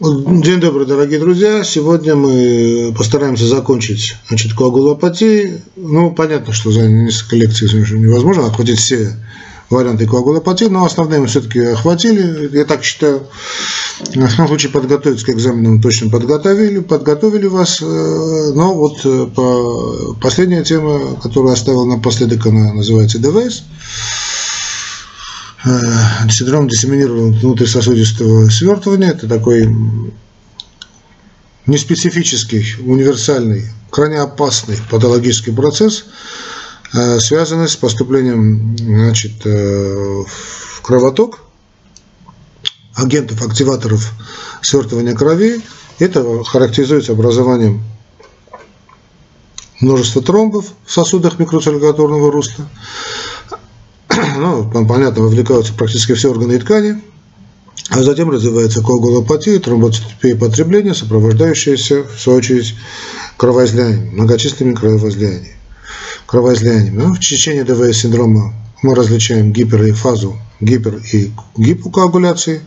День добрый, дорогие друзья. Сегодня мы постараемся закончить значит, коагулопатии. Ну, понятно, что за несколько лекций невозможно охватить все варианты коагулопатии, но основные мы все-таки охватили. Я так считаю. В любом случае подготовить к экзаменам точно подготовили, подготовили вас. Э, но вот э, по, последняя тема, которую оставил напоследок, она называется ДВС. Э, синдром диссеминированного внутрисосудистого свертывания. Это такой неспецифический, универсальный, крайне опасный патологический процесс, связанный с поступлением значит, в кровоток агентов, активаторов свертывания крови. Это характеризуется образованием множества тромбов в сосудах микроциркуляторного русла. Ну, понятно, вовлекаются практически все органы и ткани. А затем развивается коагулопатия, тромбоцитопия потребления, сопровождающаяся, в свою очередь, кровоизлиянием, многочисленными кровоизлияниями. кровоизлияниями. Ну, в течение ДВС синдрома мы различаем гипер и фазу гипер- и гипокоагуляции,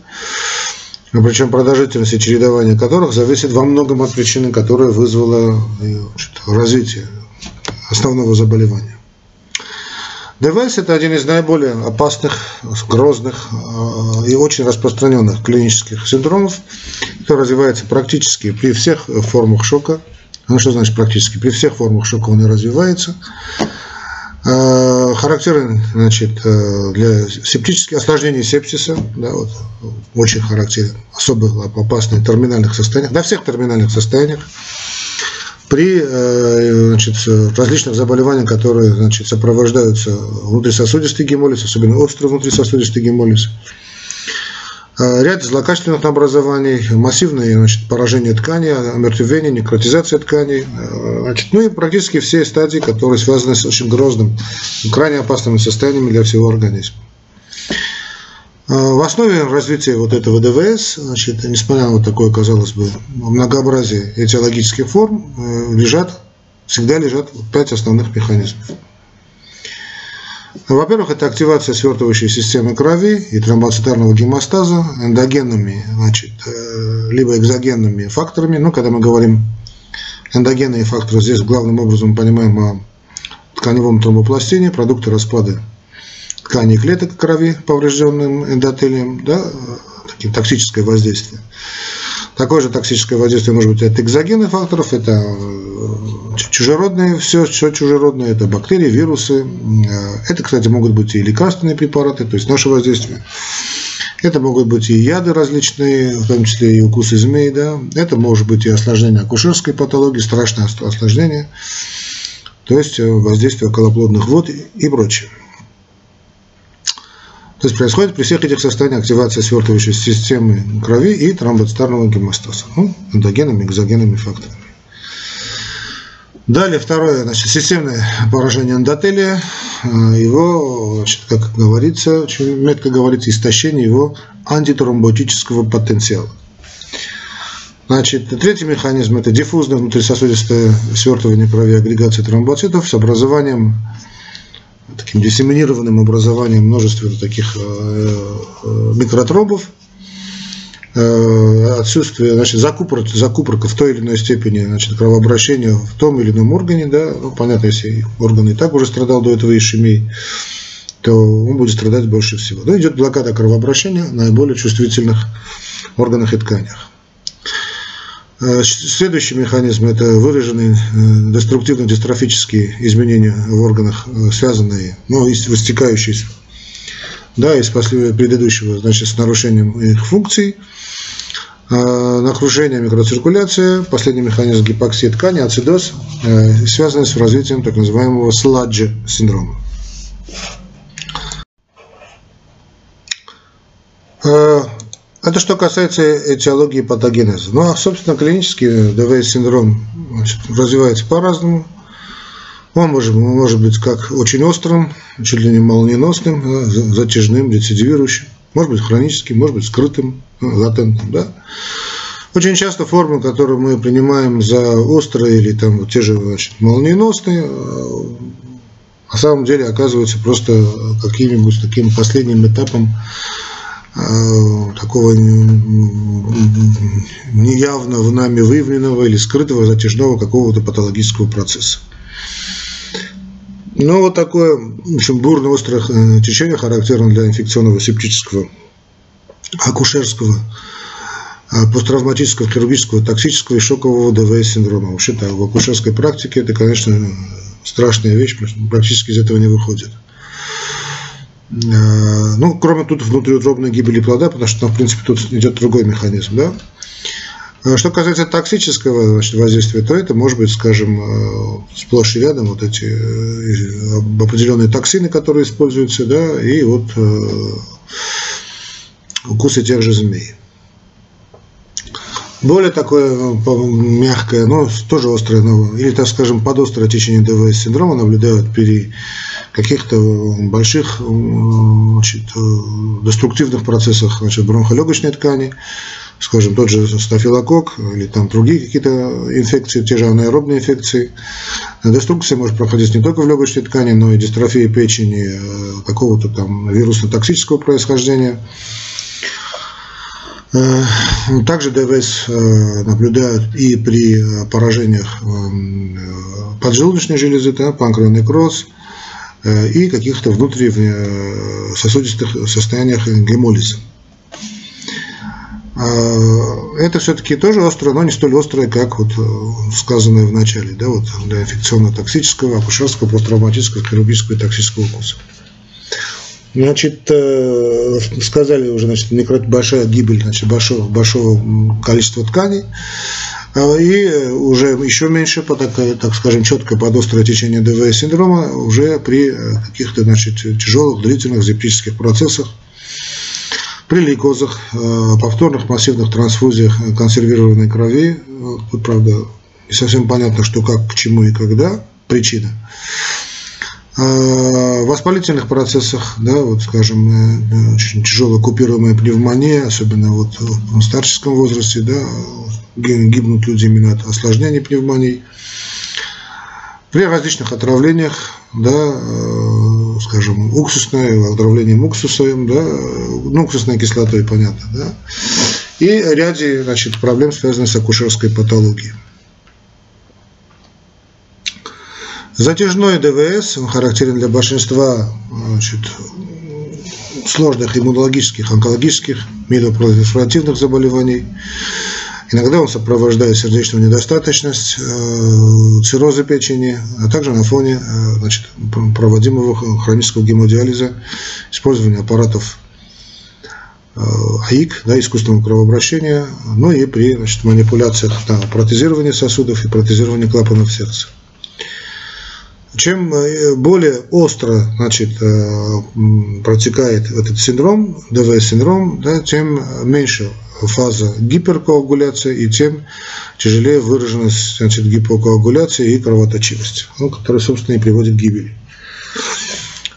причем продолжительность и чередование которых зависит во многом от причины, которая вызвала значит, развитие основного заболевания. ДВС – это один из наиболее опасных, грозных э, и очень распространенных клинических синдромов, который развивается практически при всех формах шока. Ну, что значит практически? При всех формах шока он и развивается. Э, характерен значит, э, для септических осложнений сепсиса, да, вот, очень характерен, особо опасный в терминальных состояниях, на всех терминальных состояниях, при э, значит, различных заболеваниях, которые значит, сопровождаются внутрисосудистый гемолиз, особенно острый внутрисосудистый гемолиз, Э, ряд злокачественных образований, массивное значит, поражение ткани, омертвение, некротизация тканей, э, значит, ну и практически все стадии, которые связаны с очень грозным, крайне опасными состояниями для всего организма. Э, в основе развития вот этого ДВС, значит, несмотря на вот такое, казалось бы, многообразие этиологических форм, лежат, всегда лежат пять основных механизмов. Во-первых, это активация свертывающей системы крови и тромбоцитарного гемостаза эндогенными, значит, э, либо экзогенными факторами. Ну, когда мы говорим эндогенные факторы, здесь главным образом понимаем о тканевом тромбопластине, продукты распада тканей клеток крови, поврежденным эндотелием, да, таким токсическое воздействие. Такое же токсическое воздействие может быть от экзогенных факторов, это э, чужеродные, все, все чужеродное, это бактерии, вирусы. Э, это, кстати, могут быть и лекарственные препараты, то есть наше воздействие. Это могут быть и яды различные, в том числе и укусы змей, да. Это может быть и осложнение акушерской патологии, страшное осложнение, то есть э, воздействие околоплодных вод и прочее. То есть происходит при всех этих состояниях активация свертывающей системы крови и тромбоцитарного гемостаза, ну, эндогенными, экзогенными факторами. Далее второе, значит, системное поражение эндотелия, э, его, значит, как говорится, очень метко говорится, истощение его антитромботического потенциала. Значит, третий механизм – это диффузное внутрисосудистое свертывание крови агрегации тромбоцитов с образованием таким диссеминированным образованием множества таких э, э, микротробов, э, отсутствие, значит, закупорка, закупорка в той или иной степени, значит, кровообращения в том или ином органе, да, ну, понятно, если орган и так уже страдал до этого ишемией, то он будет страдать больше всего. Но идет блокада кровообращения в наиболее чувствительных органах и тканях. Э, следующий механизм – это выраженные э, деструктивно-дистрофические изменения в органах, э, связанные, ну, вытекающие да, из предыдущего, значит, с нарушением их функций, накружение, микроциркуляция, последний механизм гипоксии ткани, ацидоз, связанный с развитием так называемого сладжи синдрома. Это что касается этиологии патогенеза. Ну, а, собственно, клинический ДВС-синдром развивается по-разному. Он может, может быть как очень острым, чуть ли не молниеносным, затяжным, рецидивирующим. Может быть хроническим, может быть скрытым, латентным. Да? Очень часто формы, которые мы принимаем за острые или там те же значит, молниеносные, на самом деле оказываются просто каким-нибудь таким последним этапом такого неявно в нами выявленного или скрытого затяжного какого-то патологического процесса. Но вот такое в общем, бурное острое э, течение характерно для инфекционного септического, акушерского, э, посттравматического, хирургического, токсического и шокового ДВС синдрома. Вообще-то в акушерской практике это, конечно, страшная вещь, практически из этого не выходит. Э, ну, кроме тут внутриутробной гибели плода, потому что, в принципе, тут идет другой механизм, да. Э, что касается токсического значит, воздействия, то это может быть, скажем, э, сплошь и рядом вот эти определенные токсины, которые используются, да, и вот укусы тех же змей. Более такое мягкое, но тоже острое, но, или, так скажем, подострое течение ДВС синдрома наблюдают при каких-то больших значит, деструктивных процессах значит, бронхолегочной ткани, скажем, тот же стафилокок или там другие какие-то инфекции, те же анаэробные инфекции. Деструкция может проходить не только в легочной ткани, но и дистрофия печени, э, какого-то там вирусно-токсического происхождения. Э, также ДВС э, наблюдают и при поражениях поджелудочной железы, да, панкреонекроз, Э, и каких-то внутрисосудистых э, состояниях гемолиза. А, это все-таки тоже острое, но не столь острое, как вот э, сказанное в начале, да, вот для инфекционно-токсического, акушерского, посттравматического, хирургического и токсического укуса. Значит, сказали уже, значит, большая гибель значит, большого, большого количества тканей. А, и уже еще меньше, по, так, так скажем, четко под острое течение ДВС синдрома уже при э, каких-то значит, тяжелых, длительных зептических процессах, при лейкозах, э, повторных массивных трансфузиях консервированной крови. Тут, правда, не совсем понятно, что как, к чему и когда, причина. А, воспалительных процессах, да, вот, скажем, э, очень тяжелая купируемая пневмония, особенно вот в старческом возрасте, да, гибнут люди именно от осложнений пневмонии. При различных отравлениях, да, э, скажем, уксусное, отравлением уксусом, да, ну, уксусной кислотой, понятно, да, и ряде, значит, проблем, связанных с акушерской патологией. Затяжной ДВС, он характерен для большинства значит, сложных иммунологических, онкологических, мидопролиферативных заболеваний. Иногда он сопровождает сердечную недостаточность, э, циррозы печени, а также на фоне э, значит, проводимого хронического гемодиализа, использования аппаратов э, АИК, да, искусственного кровообращения, ну и при значит, манипуляциях да, протезирования сосудов и протезирования клапанов сердца. Чем более остро значит, протекает этот синдром, ДВС-синдром, да, тем меньше фаза гиперкоагуляции и тем тяжелее выраженность значит, гипокоагуляции и кровоточивость, ну, которая, собственно, и приводит к гибели.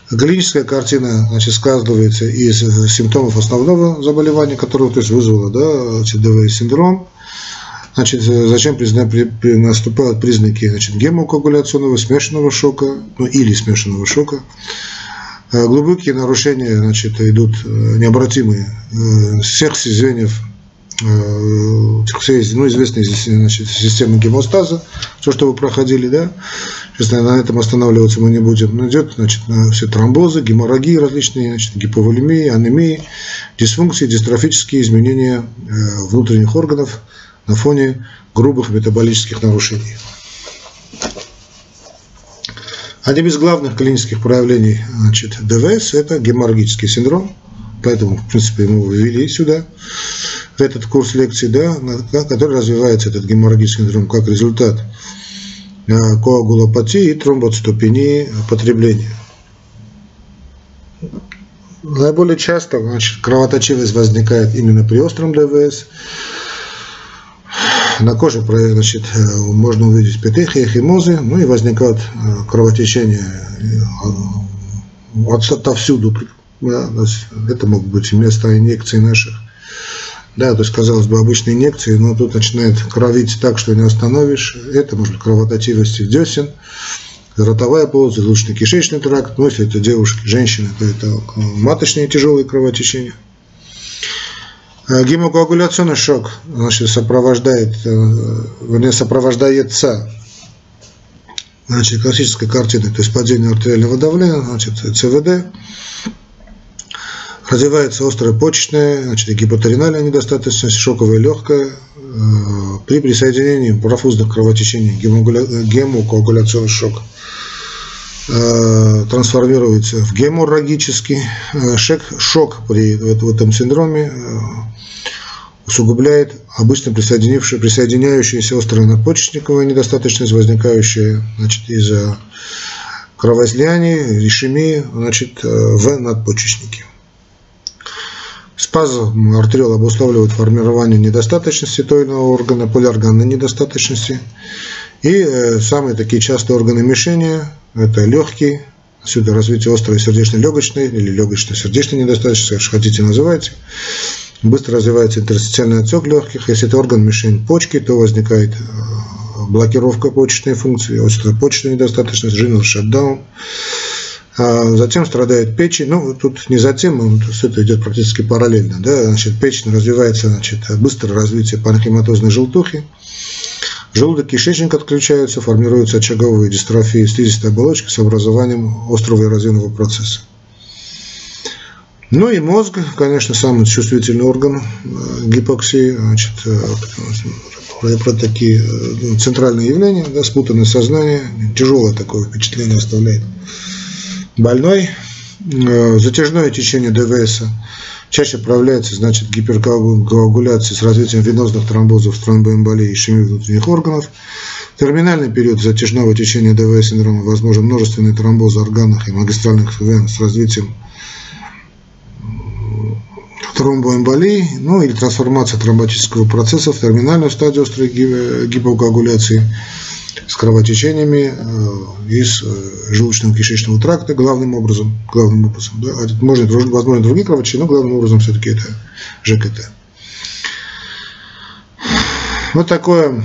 Клиническая картина значит, сказывается из симптомов основного заболевания, которое то есть, вызвало да, ДВ-синдром. Значит, зачем призна, при, при, наступают признаки значит, гемокоагуляционного смешанного шока, ну или смешанного шока, глубокие нарушения значит, идут э, необратимые э, всех звеньев Э, ну, известные значит, системы гемостаза, все, что вы проходили, да, сейчас на этом останавливаться мы не будем, но идет, значит, на все тромбозы, геморрагии различные, значит, гиповолемии, анемии, дисфункции, дистрофические изменения э, внутренних органов на фоне грубых метаболических нарушений. Одним из главных клинических проявлений значит, ДВС – это геморрагический синдром, поэтому, в принципе, мы ввели сюда этот курс лекций, да, который развивается, этот геморрагический синдром, как результат э, коагулопатии и тромбоцитопении потребления. Наиболее часто значит, кровоточивость возникает именно при остром ДВС. На коже значит, э, можно увидеть петехи, химозы, ну и возникают э, кровотечения отовсюду. Да, это могут быть места инъекций наших да, то есть, казалось бы, обычные инъекции, но тут начинает кровить так, что не остановишь. Это может быть кровоточивость десен, ротовая полость, желудочно-кишечный тракт. Ну, если это девушки, женщины, то это маточные тяжелые кровотечения. Гемокоагуляционный шок значит, сопровождает, вернее, сопровождается значит, классической картиной, то есть падение артериального давления, значит, ЦВД, развивается острая почечная, значит, гипотеринальная недостаточность, шоковая легкая, при присоединении профузных кровотечений гемокоагуляционный шок трансформируется в геморрагический шок, шок при этом синдроме усугубляет обычно присоединяющаяся острая надпочечниковая недостаточность, возникающая значит, из-за кровоизлияний, ишемии значит, в надпочечнике. Спазм артериол обуславливает формирование недостаточности той или иного органа, полиорганной недостаточности. И э, самые такие частые органы мишения – это легкие, отсюда развитие острой сердечно-легочной или легочно-сердечной недостаточности, как хотите называйте. Быстро развивается интерстициальный отек легких. Если это орган мишень почки, то возникает э, блокировка почечной функции, острая почечная недостаточность, renal shutdown. А затем страдает печень. Ну, тут не затем, все это идет практически параллельно. Да? Значит, печень развивается, значит, быстрое развитие панхематозной желтухи. Желудок, кишечник отключаются, формируются очаговые дистрофии слизистой оболочки с образованием острого эрозионного процесса. Ну и мозг, конечно, самый чувствительный орган э, гипоксии, значит, э, про такие э, центральные явления, да, спутанное сознание, тяжелое такое впечатление оставляет больной, э, затяжное течение ДВС чаще проявляется значит, гиперкоагуляцией с развитием венозных тромбозов, тромбоэмболии ишемии внутренних органов. терминальный период затяжного течения ДВС синдрома возможен множественный тромбоз органах и магистральных вен с развитием тромбоэмболии, ну или трансформация тромботического процесса в терминальную стадию острой гипокоагуляции – с кровотечениями э, из э, желудочно-кишечного тракта главным образом. Главным образом да. А можно, возможно, другие кровотечения, но главным образом все-таки это ЖКТ. Вот такое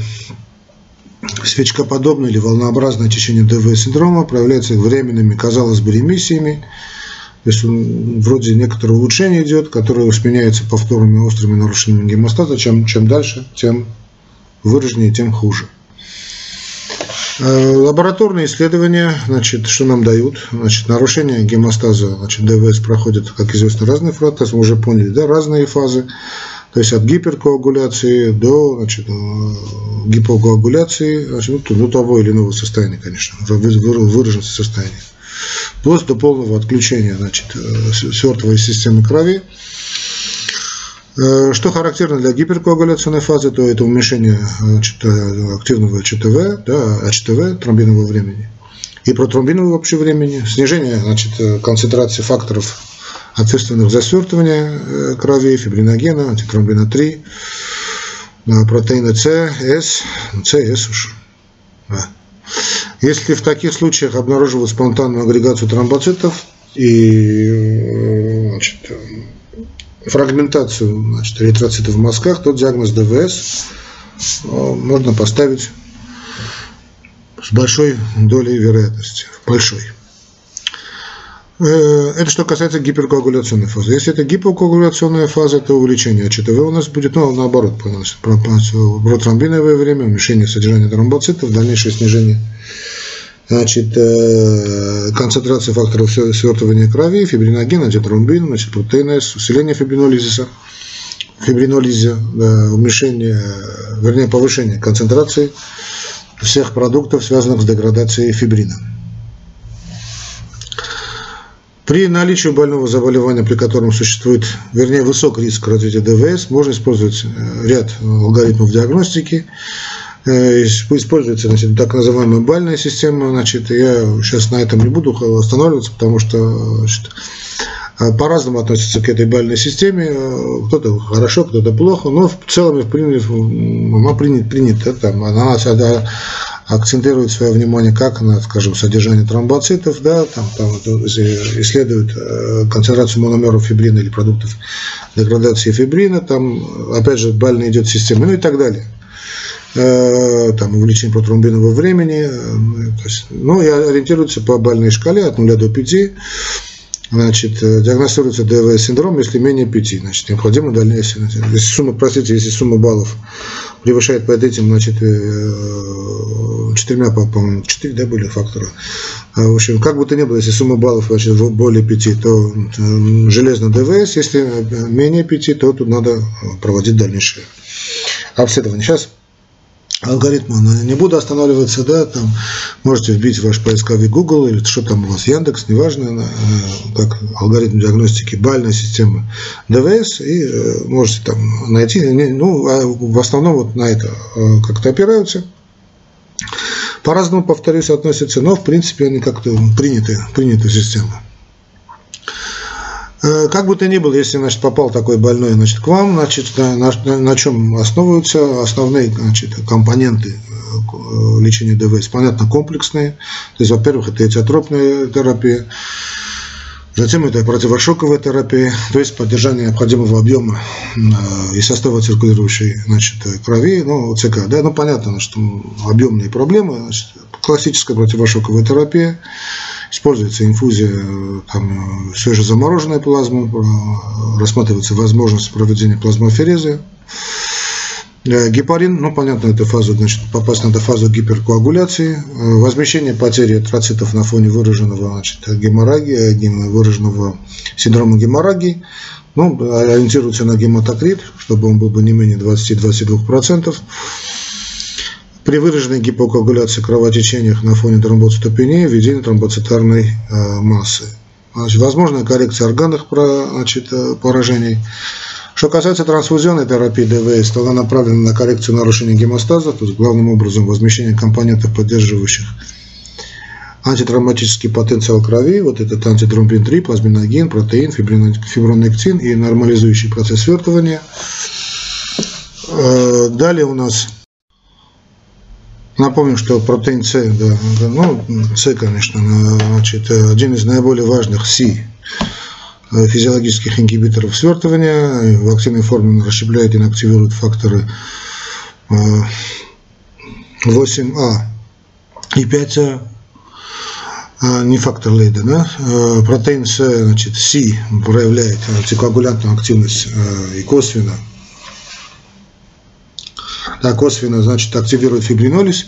свечкоподобное или волнообразное течение ДВ-синдрома проявляется временными, казалось бы, ремиссиями. То есть вроде некоторое улучшение идет, которое сменяется повторными острыми нарушениями гемостата. Чем, чем дальше, тем выраженнее, тем хуже. Э, лабораторные исследования, значит, что нам дают? Значит, нарушение гемостаза, значит, ДВС проходит, как известно, разные фазы, мы уже поняли, да, разные фазы, то есть от гиперкоагуляции до значит, э, гипокоагуляции, значит, ну, до того или иного состояния, конечно, выраженности состояния, вплоть до полного отключения значит, э, свертовой системы крови, что характерно для гиперкоагуляционной фазы, то это уменьшение значит, э, активного ЧТВ, да, АЧТВ, тромбинового времени, и протромбинового вообще времени, снижение значит, э, концентрации факторов, ответственных за свертывание крови, фибриногена, антитромбина 3, протеина С, С, С, С уж. Да. Если в таких случаях обнаруживают спонтанную агрегацию тромбоцитов и значит, фрагментацию значит, эритроцитов в мозгах, тот диагноз ДВС э, можно поставить с большой долей вероятности. Большой. Э, это что касается гиперкоагуляционной фазы. Если это гипокоагуляционная фаза, то увеличение АЧТВ у нас будет, ну, наоборот, протромбиновое время, уменьшение содержания тромбоцитов, дальнейшее снижение значит, э, концентрация факторов свертывания крови, фибриноген, значит, протеин С, усиление фибринолизиса, фибринолиза, уменьшение, вернее, повышение концентрации всех продуктов, связанных с деградацией фибрина. При наличии больного заболевания, при котором существует, вернее, высок риск развития ДВС, можно использовать э, ряд алгоритмов диагностики, используется значит, так называемая бальная система. Значит, я сейчас на этом не буду останавливаться, потому что значит, э, по-разному относятся к этой бальной системе. Э, кто-то хорошо, кто-то плохо, но в целом она принят, принята. Там, она всегда акцентирует свое внимание как на, скажем, содержание тромбоцитов, да, там, там исследует концентрацию мономеров фибрина или продуктов деградации фибрина, там, опять же, бальная идет система, ну и так далее. Э, там, увеличение протромбинового времени, э, то есть, ну, и ориентируется по бальной шкале от 0 до 5. значит, диагностируется ДВС-синдром, если менее 5, значит, необходимо дальнейшее. Если сумма, простите, если сумма баллов превышает под этим, значит, четырьмя, по-моему, четыре, да, были фактора. В общем, как бы то ни было, если сумма баллов значит, более 5, то железно ДВС, если менее 5, то тут надо проводить дальнейшее обследование. Сейчас алгоритма не буду останавливаться, да, там можете вбить ваш поисковик Google или что там у вас, Яндекс, неважно, э, как алгоритм диагностики бальной системы ДВС, и э, можете там найти, ну, а в основном вот на это э, как-то опираются. По-разному, повторюсь, относятся, но в принципе они как-то приняты, приняты системы. Э, как бы то ни было, если значит, попал такой больной значит, к вам, значит, на, на, на чем основываются основные значит, компоненты э, лечения ДВС? Понятно, комплексные. То есть, во-первых, это этиотропная терапия, затем это противошоковая терапия, то есть поддержание необходимого объема э, и состава циркулирующей значит, крови, ну, ЦК. Да? Ну, понятно, что объемные проблемы, значит, классическая противошоковая терапия, Используется инфузия там, свежезамороженной плазмы, рассматривается возможность проведения плазмоферезы. Э, гепарин, ну понятно, это фаза, значит, попасть надо в фазу гиперкоагуляции, э, возмещение потери эритроцитов на фоне выраженного значит, геморрагии, выраженного синдрома геморрагии, ну, ориентируется на гематокрит, чтобы он был бы не менее 20-22%. При выраженной гипокоагуляции кровотечениях на фоне тромбоцитопении введение тромбоцитарной э, массы. Значит, возможная коррекция органных значит, э, поражений. Что касается трансфузионной терапии ДВС, то она направлена на коррекцию нарушения гемостаза, то есть главным образом возмещение компонентов, поддерживающих антитравматический потенциал крови, вот этот антитромбин-3, плазминогин, протеин, фибронектин и нормализующий процесс свертывания. Далее у нас Напомню, что протеин С, да, ну, С, конечно, значит, один из наиболее важных Си физиологических ингибиторов свертывания. В активной форме он расщепляет и инактивирует факторы 8А э, и 5А, а, не фактор Лейда, да? Э, протеин С, значит, Си проявляет антикоагулянтную активность и косвенно да, косвенно, значит, активирует фибринолиз,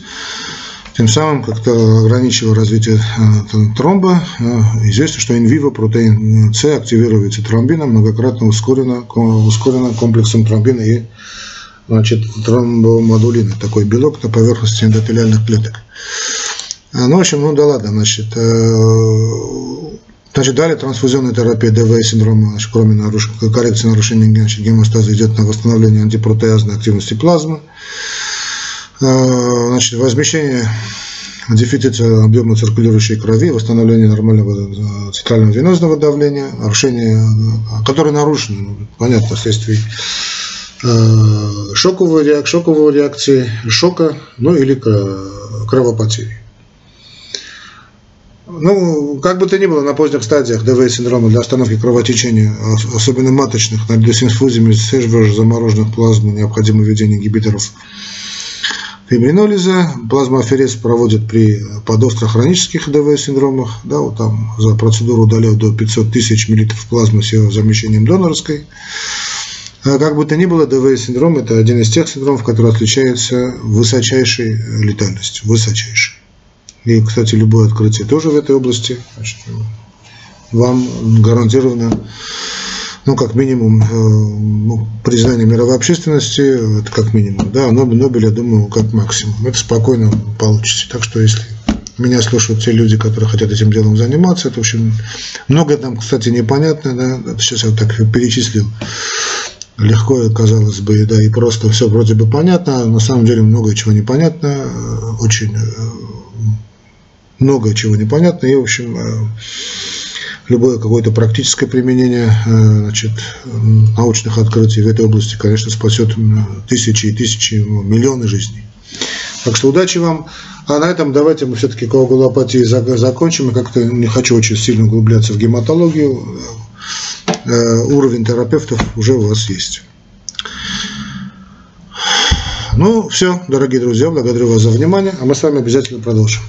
тем самым как-то ограничивая развитие э, тромба. Э, известно, что инвиво протеин С активируется тромбином, многократно ускорено, ускорено комплексом тромбина и значит, тромбомодулина, такой белок на поверхности эндотелиальных клеток. Э, ну, в общем, ну да ладно, значит, Значит, далее трансфузионная терапия ДВ синдрома, значит, кроме наруш... коррекции нарушения значит, гемостаза, идет на восстановление антипротеазной активности плазмы. А, значит, возмещение дефицита объема циркулирующей крови, восстановление нормального центрального венозного давления, нарушение, которое нарушено, ну, понятно, вследствие шоковой, реак, шоковой реакции, шока, ну или кровопотери. Ну, как бы то ни было, на поздних стадиях ДВ-синдрома для остановки кровотечения, особенно маточных, наряду с инфузиями замороженных плазм, необходимо введение ингибиторов фибринолиза. Плазмоаферез проводят при подостро-хронических ДВ-синдромах. Да, вот там за процедуру удаляют до 500 тысяч миллилитров плазмы с ее замещением донорской. А как бы то ни было, ДВ-синдром – это один из тех синдромов, который отличается высочайшей летальностью. Высочайшей. И, кстати, любое открытие тоже в этой области. Значит, вам гарантировано, ну, как минимум, э, ну, признание мировой общественности, это как минимум, да, Нобель, Нобель, я думаю, как максимум. Это спокойно получите. Так что, если меня слушают те люди, которые хотят этим делом заниматься, это, в общем, многое там, кстати, непонятно, да, сейчас я вот так перечислил, легко, казалось бы, да, и просто все вроде бы понятно, а на самом деле многое чего непонятно, очень э, много чего непонятно, и, в общем, э, любое какое-то практическое применение э, значит, научных открытий в этой области, конечно, спасет тысячи и тысячи, миллионы жизней. Так что удачи вам. А на этом давайте мы все-таки коагулопатии закончим. Я как-то не хочу очень сильно углубляться в гематологию. Э, уровень терапевтов уже у вас есть. Ну, все, дорогие друзья, благодарю вас за внимание, а мы с вами обязательно продолжим.